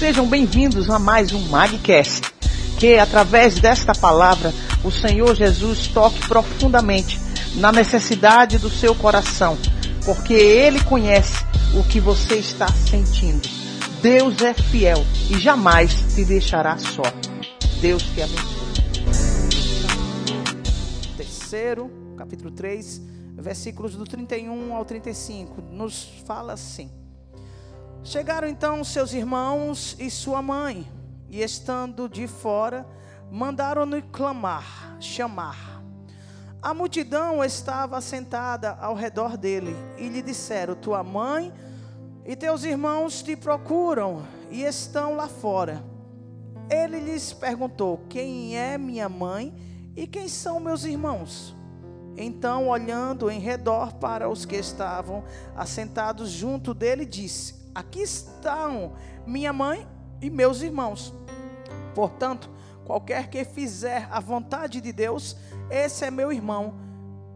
Sejam bem-vindos a mais um Magcast. Que através desta palavra o Senhor Jesus toque profundamente na necessidade do seu coração, porque Ele conhece o que você está sentindo. Deus é fiel e jamais te deixará só. Deus te abençoe. Terceiro, capítulo 3, versículos do 31 ao 35, nos fala assim. Chegaram então seus irmãos e sua mãe, e estando de fora, mandaram-no clamar, chamar. A multidão estava sentada ao redor dele, e lhe disseram: Tua mãe e teus irmãos te procuram e estão lá fora. Ele lhes perguntou: Quem é minha mãe e quem são meus irmãos? Então, olhando em redor para os que estavam assentados junto dele, disse: Aqui estão minha mãe e meus irmãos. Portanto, qualquer que fizer a vontade de Deus, esse é meu irmão,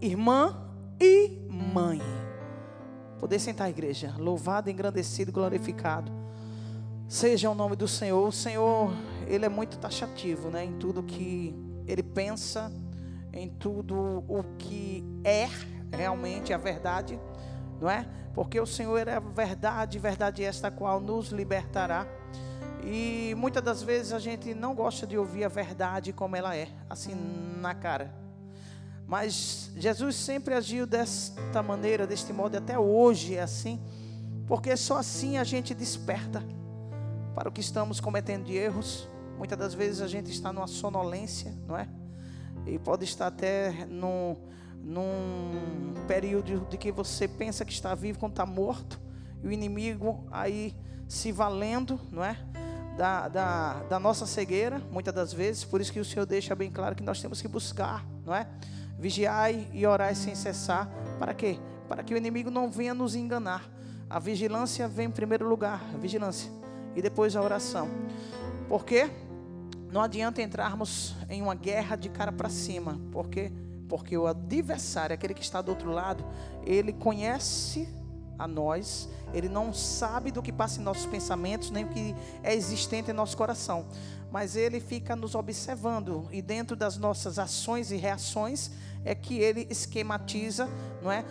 irmã e mãe. Poder sentar, igreja. Louvado, engrandecido, glorificado. Seja o nome do Senhor. O Senhor, Ele é muito taxativo, né? Em tudo que Ele pensa, em tudo o que é realmente a verdade, não é? porque o Senhor é a verdade, verdade esta qual nos libertará. E muitas das vezes a gente não gosta de ouvir a verdade como ela é, assim na cara. Mas Jesus sempre agiu desta maneira, deste modo, até hoje é assim, porque só assim a gente desperta para o que estamos cometendo de erros. Muitas das vezes a gente está numa sonolência, não é? E pode estar até num num período de que você pensa que está vivo quando está morto, e o inimigo aí se valendo, não é? Da, da, da nossa cegueira, muitas das vezes, por isso que o Senhor deixa bem claro que nós temos que buscar, não é? Vigiai e orai sem cessar, para quê? Para que o inimigo não venha nos enganar. A vigilância vem em primeiro lugar, a vigilância, e depois a oração. Porque não adianta entrarmos em uma guerra de cara para cima, porque porque o adversário, aquele que está do outro lado, ele conhece a nós, ele não sabe do que passa em nossos pensamentos, nem o que é existente em nosso coração, mas ele fica nos observando e dentro das nossas ações e reações é que ele esquematiza, não é?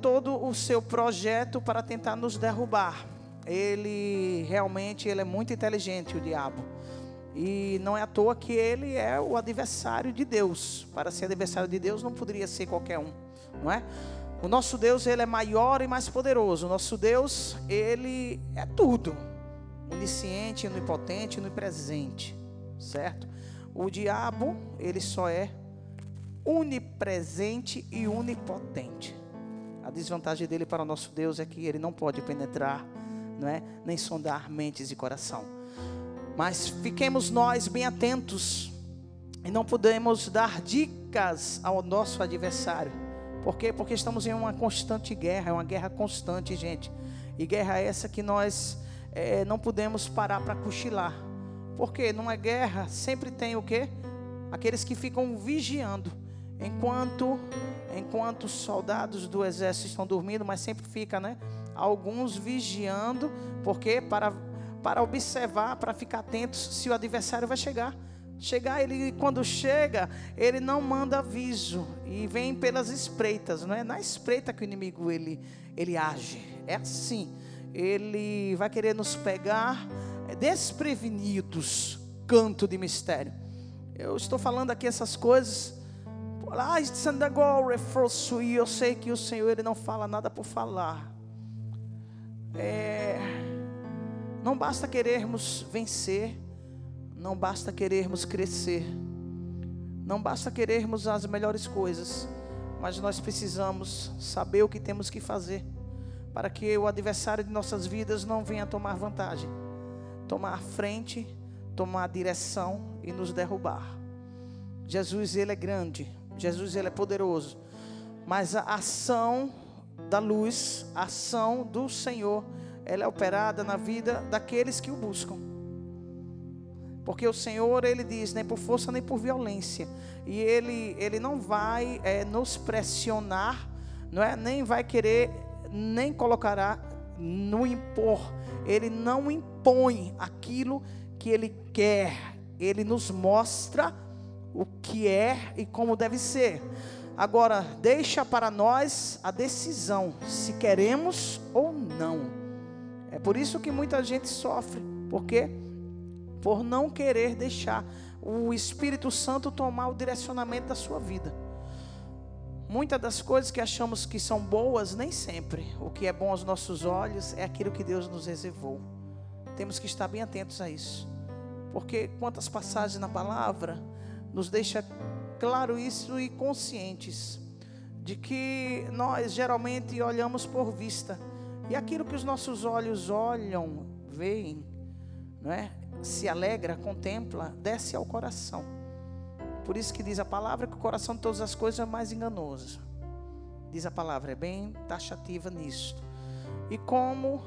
Todo o seu projeto para tentar nos derrubar. Ele realmente ele é muito inteligente, o diabo. E não é à toa que ele é o adversário de Deus. Para ser adversário de Deus não poderia ser qualquer um, não é? O nosso Deus, ele é maior e mais poderoso. O nosso Deus, ele é tudo. Onisciente, onipotente, onipresente, certo? O diabo, ele só é onipresente e onipotente. A desvantagem dele para o nosso Deus é que ele não pode penetrar, não é? Nem sondar mentes e coração. Mas fiquemos nós bem atentos e não podemos dar dicas ao nosso adversário. Por quê? Porque estamos em uma constante guerra, é uma guerra constante, gente. E guerra essa que nós é, não podemos parar para cochilar. Porque numa guerra sempre tem o quê? Aqueles que ficam vigiando. Enquanto enquanto os soldados do exército estão dormindo, mas sempre fica, né? Alguns vigiando, porque para para observar, para ficar atentos se o adversário vai chegar. Chegar, ele quando chega, ele não manda aviso e vem pelas espreitas, não é na espreita que o inimigo ele ele age. É assim. Ele vai querer nos pegar é, desprevenidos, canto de mistério. Eu estou falando aqui essas coisas. Ah, eu sei que o Senhor ele não fala nada por falar. É, não basta querermos vencer, não basta querermos crescer, não basta querermos as melhores coisas, mas nós precisamos saber o que temos que fazer para que o adversário de nossas vidas não venha tomar vantagem, tomar frente, tomar direção e nos derrubar. Jesus, ele é grande, Jesus, ele é poderoso, mas a ação da luz, a ação do Senhor, ela é operada na vida daqueles que o buscam. Porque o Senhor, Ele diz, nem por força nem por violência. E Ele, ele não vai é, nos pressionar, não é? nem vai querer, nem colocará no impor, ele não impõe aquilo que ele quer, ele nos mostra o que é e como deve ser. Agora, deixa para nós a decisão se queremos ou não. É por isso que muita gente sofre, porque por não querer deixar o Espírito Santo tomar o direcionamento da sua vida. Muitas das coisas que achamos que são boas, nem sempre. O que é bom aos nossos olhos é aquilo que Deus nos reservou. Temos que estar bem atentos a isso. Porque quantas passagens na palavra nos deixa claro isso e conscientes de que nós geralmente olhamos por vista e aquilo que os nossos olhos olham, veem, não é? Se alegra, contempla, desce ao coração. Por isso que diz a palavra que o coração de todas as coisas é mais enganoso. Diz a palavra, é bem taxativa nisto. E como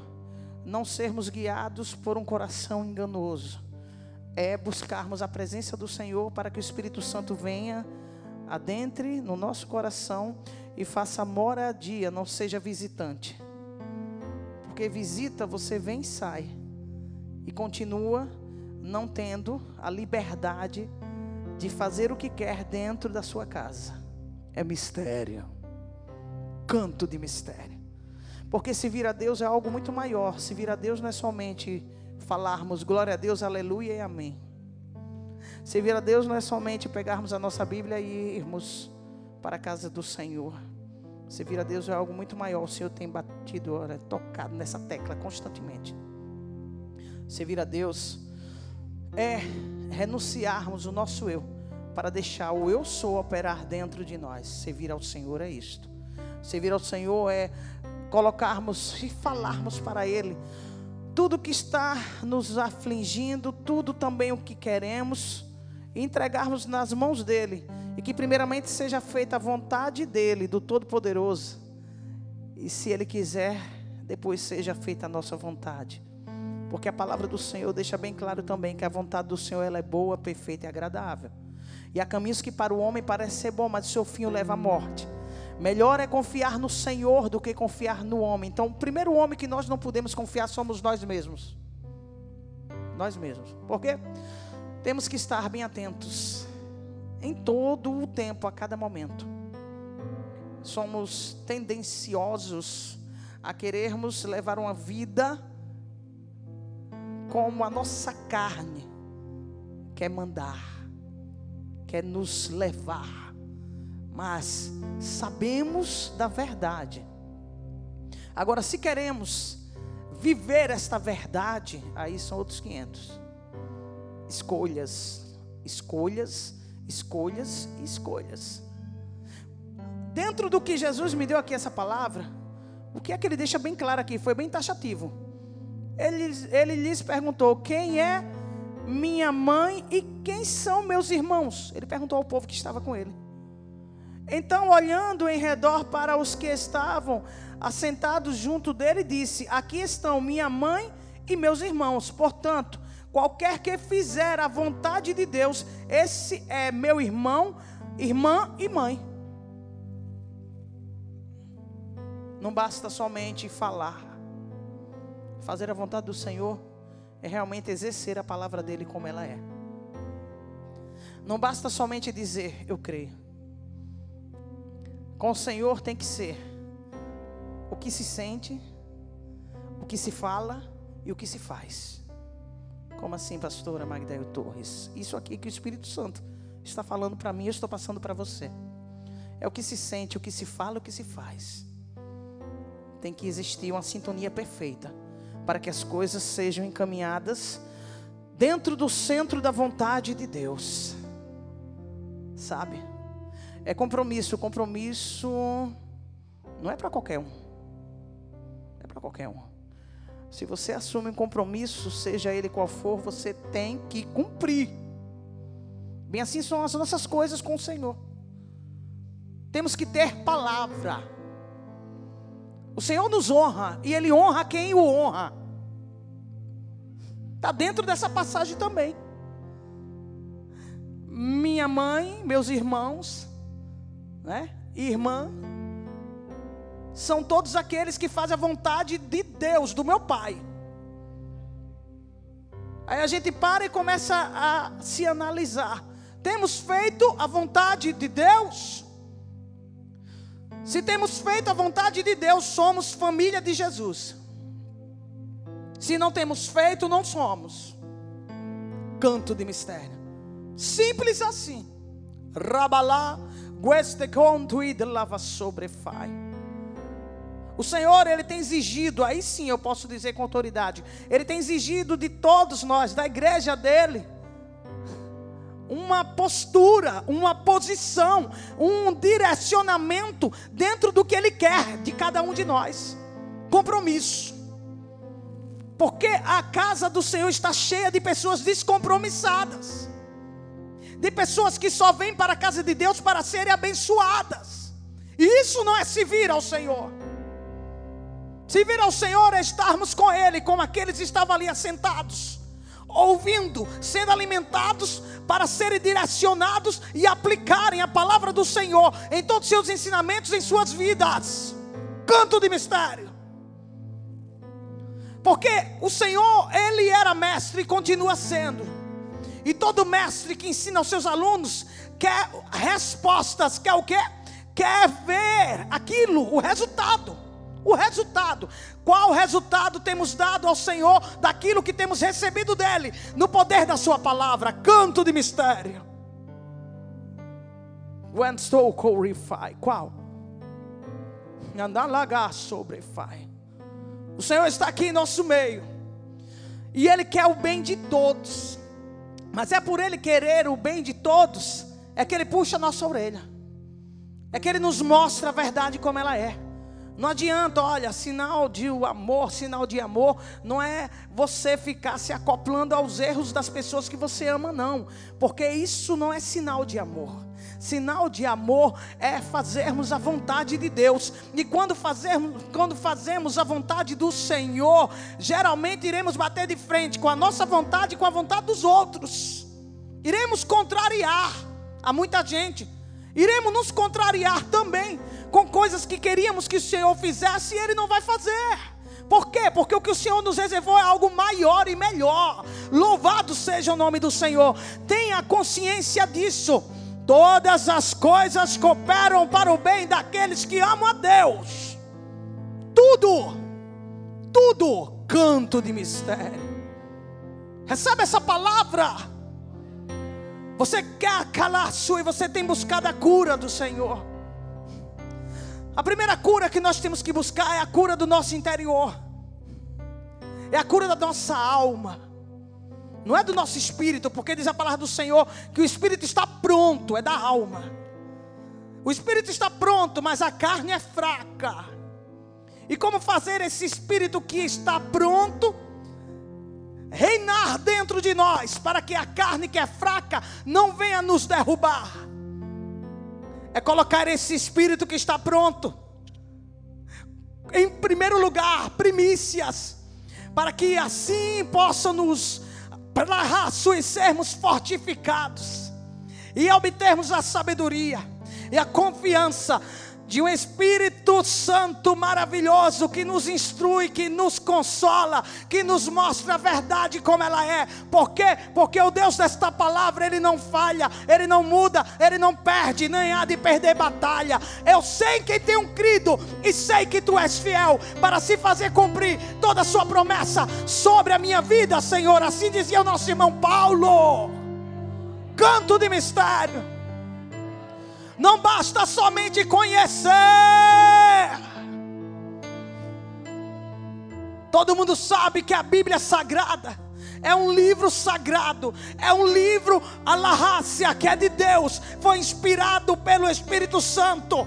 não sermos guiados por um coração enganoso? É buscarmos a presença do Senhor para que o Espírito Santo venha adentre no nosso coração e faça moradia, não seja visitante. Porque visita, você vem e sai. E continua não tendo a liberdade de fazer o que quer dentro da sua casa. É mistério. Canto de mistério. Porque se vir a Deus é algo muito maior. Se vir a Deus não é somente falarmos glória a Deus, aleluia e amém. Se vir a Deus não é somente pegarmos a nossa Bíblia e irmos para a casa do Senhor. Se vir a Deus é algo muito maior. O Senhor tem batido, ora, tocado nessa tecla constantemente. Se vir a Deus é renunciarmos o nosso eu para deixar o eu sou operar dentro de nós. Servir ao Senhor é isto. Servir ao Senhor é colocarmos e falarmos para Ele tudo que está nos afligindo, tudo também o que queremos, entregarmos nas mãos dEle e que primeiramente seja feita a vontade dEle, do Todo-Poderoso, e se Ele quiser, depois seja feita a nossa vontade. Porque a palavra do Senhor deixa bem claro também que a vontade do Senhor ela é boa, perfeita e agradável. E há caminhos que para o homem parece ser bom, mas o seu fim o leva à morte. Melhor é confiar no Senhor do que confiar no homem. Então, o primeiro homem que nós não podemos confiar somos nós mesmos. Nós mesmos. Por quê? Temos que estar bem atentos em todo o tempo, a cada momento. Somos tendenciosos a querermos levar uma vida como a nossa carne quer mandar, quer nos levar, mas sabemos da verdade. Agora, se queremos viver esta verdade, aí são outros 500. Escolhas, escolhas, escolhas e escolhas. Dentro do que Jesus me deu aqui essa palavra, o que é que ele deixa bem claro aqui? Foi bem taxativo. Ele, ele lhes perguntou: Quem é minha mãe e quem são meus irmãos? Ele perguntou ao povo que estava com ele. Então, olhando em redor para os que estavam assentados junto dele, disse: Aqui estão minha mãe e meus irmãos. Portanto, qualquer que fizer a vontade de Deus, esse é meu irmão, irmã e mãe. Não basta somente falar. Fazer a vontade do Senhor é realmente exercer a palavra dele como ela é. Não basta somente dizer, eu creio. Com o Senhor tem que ser o que se sente, o que se fala e o que se faz. Como assim, pastora Magdaio Torres? Isso aqui que o Espírito Santo está falando para mim, eu estou passando para você. É o que se sente, o que se fala, o que se faz. Tem que existir uma sintonia perfeita para que as coisas sejam encaminhadas dentro do centro da vontade de Deus. Sabe? É compromisso. Compromisso não é para qualquer um. É para qualquer um. Se você assume um compromisso, seja ele qual for, você tem que cumprir. Bem assim são as nossas coisas com o Senhor. Temos que ter palavra. O Senhor nos honra e Ele honra quem o honra. Está dentro dessa passagem também. Minha mãe, meus irmãos, né? Irmã, são todos aqueles que fazem a vontade de Deus, do meu Pai. Aí a gente para e começa a se analisar. Temos feito a vontade de Deus? Se temos feito a vontade de Deus, somos família de Jesus. Se não temos feito, não somos. Canto de mistério. Simples assim. Rabalá, gueste conto de lava sobrefai. O Senhor, Ele tem exigido, aí sim eu posso dizer com autoridade, Ele tem exigido de todos nós, da igreja dEle, uma postura, uma posição, um direcionamento dentro do que Ele quer de cada um de nós. Compromisso. Porque a casa do Senhor está cheia de pessoas descompromissadas, de pessoas que só vêm para a casa de Deus para serem abençoadas. E isso não é se vir ao Senhor. Se vir ao Senhor é estarmos com Ele, como aqueles estavam ali assentados, ouvindo, sendo alimentados para serem direcionados e aplicarem a palavra do Senhor em todos os seus ensinamentos em suas vidas. Canto de mistério. Porque o Senhor, Ele era mestre e continua sendo. E todo mestre que ensina aos seus alunos quer respostas, quer o quê? Quer ver aquilo, o resultado. O resultado. Qual resultado temos dado ao Senhor daquilo que temos recebido dele, no poder da Sua palavra? Canto de mistério. When so Qual? Andar lagar fai. O Senhor está aqui em nosso meio. E Ele quer o bem de todos. Mas é por Ele querer o bem de todos, é que Ele puxa a nossa orelha. É que Ele nos mostra a verdade como ela é. Não adianta, olha, sinal de amor, sinal de amor, não é você ficar se acoplando aos erros das pessoas que você ama, não, porque isso não é sinal de amor. Sinal de amor é fazermos a vontade de Deus. E quando fazemos, quando fazemos a vontade do Senhor, geralmente iremos bater de frente com a nossa vontade e com a vontade dos outros. Iremos contrariar a muita gente. Iremos nos contrariar também com coisas que queríamos que o Senhor fizesse e Ele não vai fazer. Por quê? Porque o que o Senhor nos reservou é algo maior e melhor. Louvado seja o nome do Senhor. Tenha consciência disso. Todas as coisas cooperam para o bem daqueles que amam a Deus. Tudo, tudo, canto de mistério. Recebe essa palavra. Você quer calar sua e você tem buscado a cura do Senhor. A primeira cura que nós temos que buscar é a cura do nosso interior. É a cura da nossa alma não é do nosso espírito, porque diz a palavra do Senhor que o espírito está pronto, é da alma. O espírito está pronto, mas a carne é fraca. E como fazer esse espírito que está pronto dentro de nós, para que a carne que é fraca não venha nos derrubar? É colocar esse espírito que está pronto. Em primeiro lugar, primícias, para que assim possa nos e sermos fortificados e obtermos a sabedoria e a confiança de um Espírito Santo maravilhoso que nos instrui, que nos consola, que nos mostra a verdade como ela é. Por quê? Porque o Deus desta palavra, ele não falha, ele não muda, ele não perde, nem há de perder batalha. Eu sei que tenho crido e sei que tu és fiel para se fazer cumprir toda a sua promessa sobre a minha vida, Senhor. Assim dizia o nosso irmão Paulo. Canto de mistério. Não basta somente conhecer. Todo mundo sabe que a Bíblia é sagrada. É um livro sagrado, é um livro Alahácia, que é de Deus, foi inspirado pelo Espírito Santo.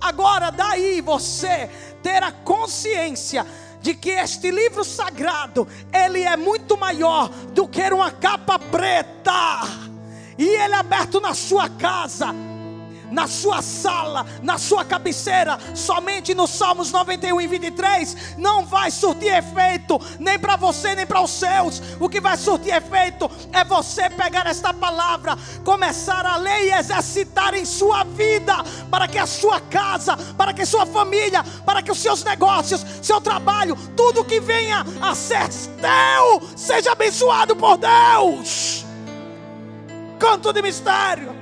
Agora, daí você ter a consciência de que este livro sagrado, ele é muito maior do que uma capa preta e ele é aberto na sua casa. na sua sala, na sua cabeceira, somente no Salmos 91 e 23, não vai surtir efeito, nem para você, nem para os seus. O que vai surtir efeito é você pegar esta palavra, começar a ler e exercitar em sua vida, para que a sua casa, para que sua família, para que os seus negócios, seu trabalho, tudo que venha a ser teu, seja abençoado por Deus. Canto de mistério.